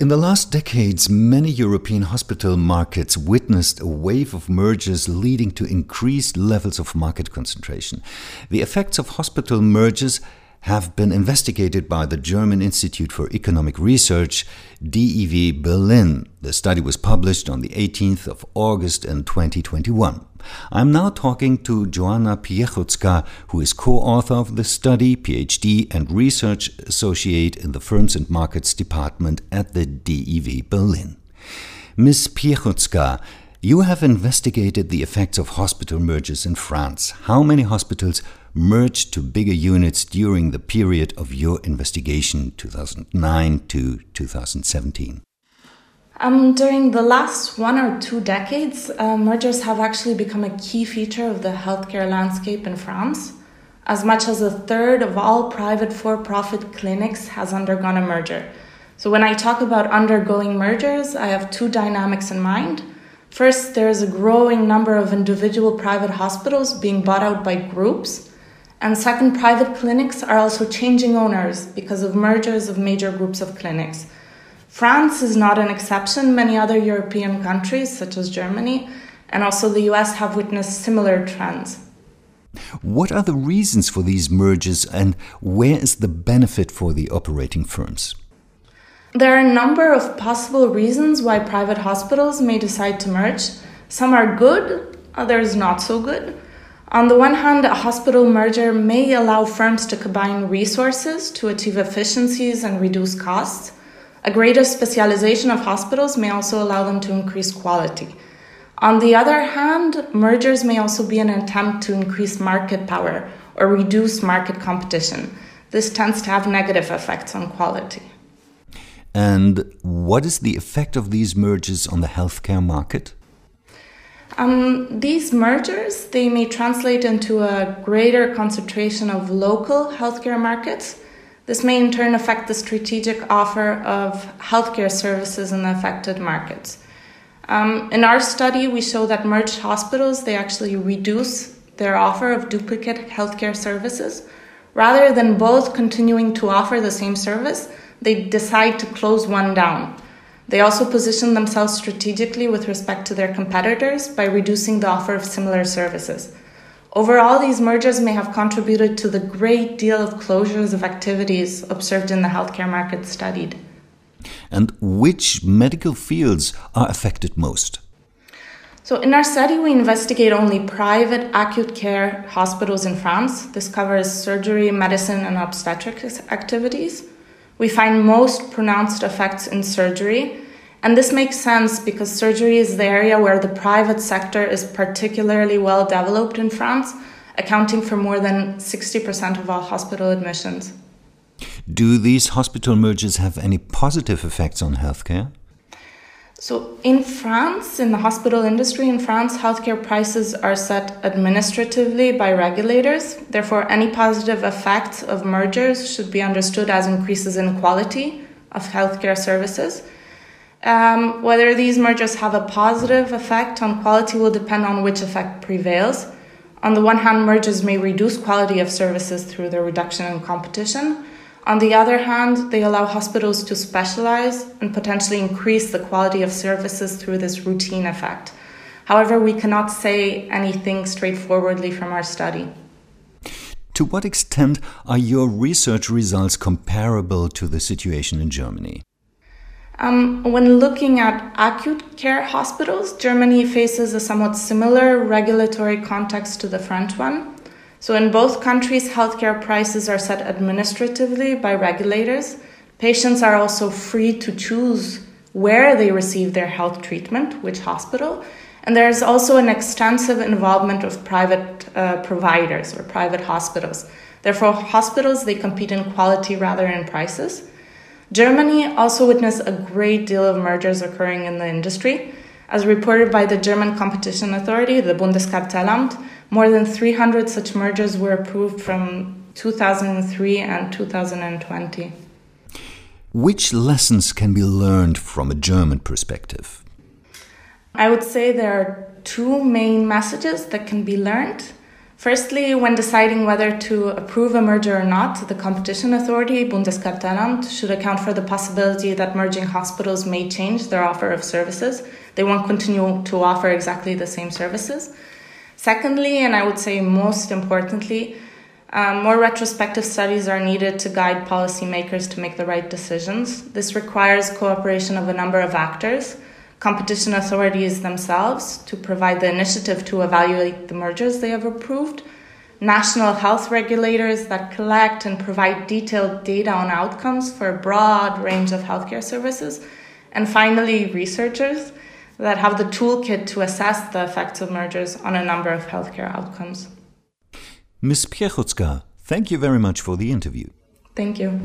In the last decades, many European hospital markets witnessed a wave of mergers leading to increased levels of market concentration. The effects of hospital mergers have been investigated by the German Institute for Economic Research, DIW Berlin. The study was published on the 18th of August in 2021. I'm now talking to Joanna Piechucka, who is co-author of the study, PhD, and research associate in the Firms and Markets Department at the DIW Berlin. Ms. Piechucka, you have investigated the effects of hospital mergers in France. How many hospitals merged to bigger units during the period of your investigation, 2009 to 2017? Um, during the last one or two decades, uh, mergers have actually become a key feature of the healthcare landscape in France. As much as a third of all private for profit clinics has undergone a merger. So, when I talk about undergoing mergers, I have two dynamics in mind. First, there is a growing number of individual private hospitals being bought out by groups. And second, private clinics are also changing owners because of mergers of major groups of clinics. France is not an exception. Many other European countries, such as Germany and also the US, have witnessed similar trends. What are the reasons for these mergers and where is the benefit for the operating firms? There are a number of possible reasons why private hospitals may decide to merge. Some are good, others not so good. On the one hand, a hospital merger may allow firms to combine resources to achieve efficiencies and reduce costs. A greater specialization of hospitals may also allow them to increase quality. On the other hand, mergers may also be an attempt to increase market power or reduce market competition. This tends to have negative effects on quality. And what is the effect of these mergers on the healthcare market? Um, these mergers they may translate into a greater concentration of local healthcare markets this may in turn affect the strategic offer of healthcare services in the affected markets. Um, in our study, we show that merged hospitals they actually reduce their offer of duplicate healthcare services. Rather than both continuing to offer the same service, they decide to close one down. They also position themselves strategically with respect to their competitors by reducing the offer of similar services. Overall, these mergers may have contributed to the great deal of closures of activities observed in the healthcare market studied. And which medical fields are affected most? So, in our study, we investigate only private acute care hospitals in France. This covers surgery, medicine, and obstetrics activities. We find most pronounced effects in surgery, and this makes sense because surgery is the area where the private sector is particularly well developed in France, accounting for more than 60% of all hospital admissions. Do these hospital mergers have any positive effects on healthcare? So, in France, in the hospital industry in France, healthcare prices are set administratively by regulators. Therefore, any positive effects of mergers should be understood as increases in quality of healthcare services. Um, whether these mergers have a positive effect on quality will depend on which effect prevails. On the one hand, mergers may reduce quality of services through the reduction in competition. On the other hand, they allow hospitals to specialize and potentially increase the quality of services through this routine effect. However, we cannot say anything straightforwardly from our study. To what extent are your research results comparable to the situation in Germany? Um, when looking at acute care hospitals, Germany faces a somewhat similar regulatory context to the French one. So, in both countries, healthcare prices are set administratively by regulators. Patients are also free to choose where they receive their health treatment, which hospital. And there's also an extensive involvement of private uh, providers or private hospitals. Therefore, hospitals they compete in quality rather than prices. Germany also witnessed a great deal of mergers occurring in the industry. As reported by the German Competition Authority, the Bundeskartellamt, more than 300 such mergers were approved from 2003 and 2020. Which lessons can be learned from a German perspective? I would say there are two main messages that can be learned. Firstly, when deciding whether to approve a merger or not, the competition authority, Bundeskartellamt, should account for the possibility that merging hospitals may change their offer of services. They won't continue to offer exactly the same services. Secondly, and I would say most importantly, um, more retrospective studies are needed to guide policymakers to make the right decisions. This requires cooperation of a number of actors competition authorities themselves to provide the initiative to evaluate the mergers they have approved, national health regulators that collect and provide detailed data on outcomes for a broad range of healthcare services, and finally, researchers that have the toolkit to assess the effects of mergers on a number of healthcare outcomes. Ms. Piechucka, thank you very much for the interview. Thank you.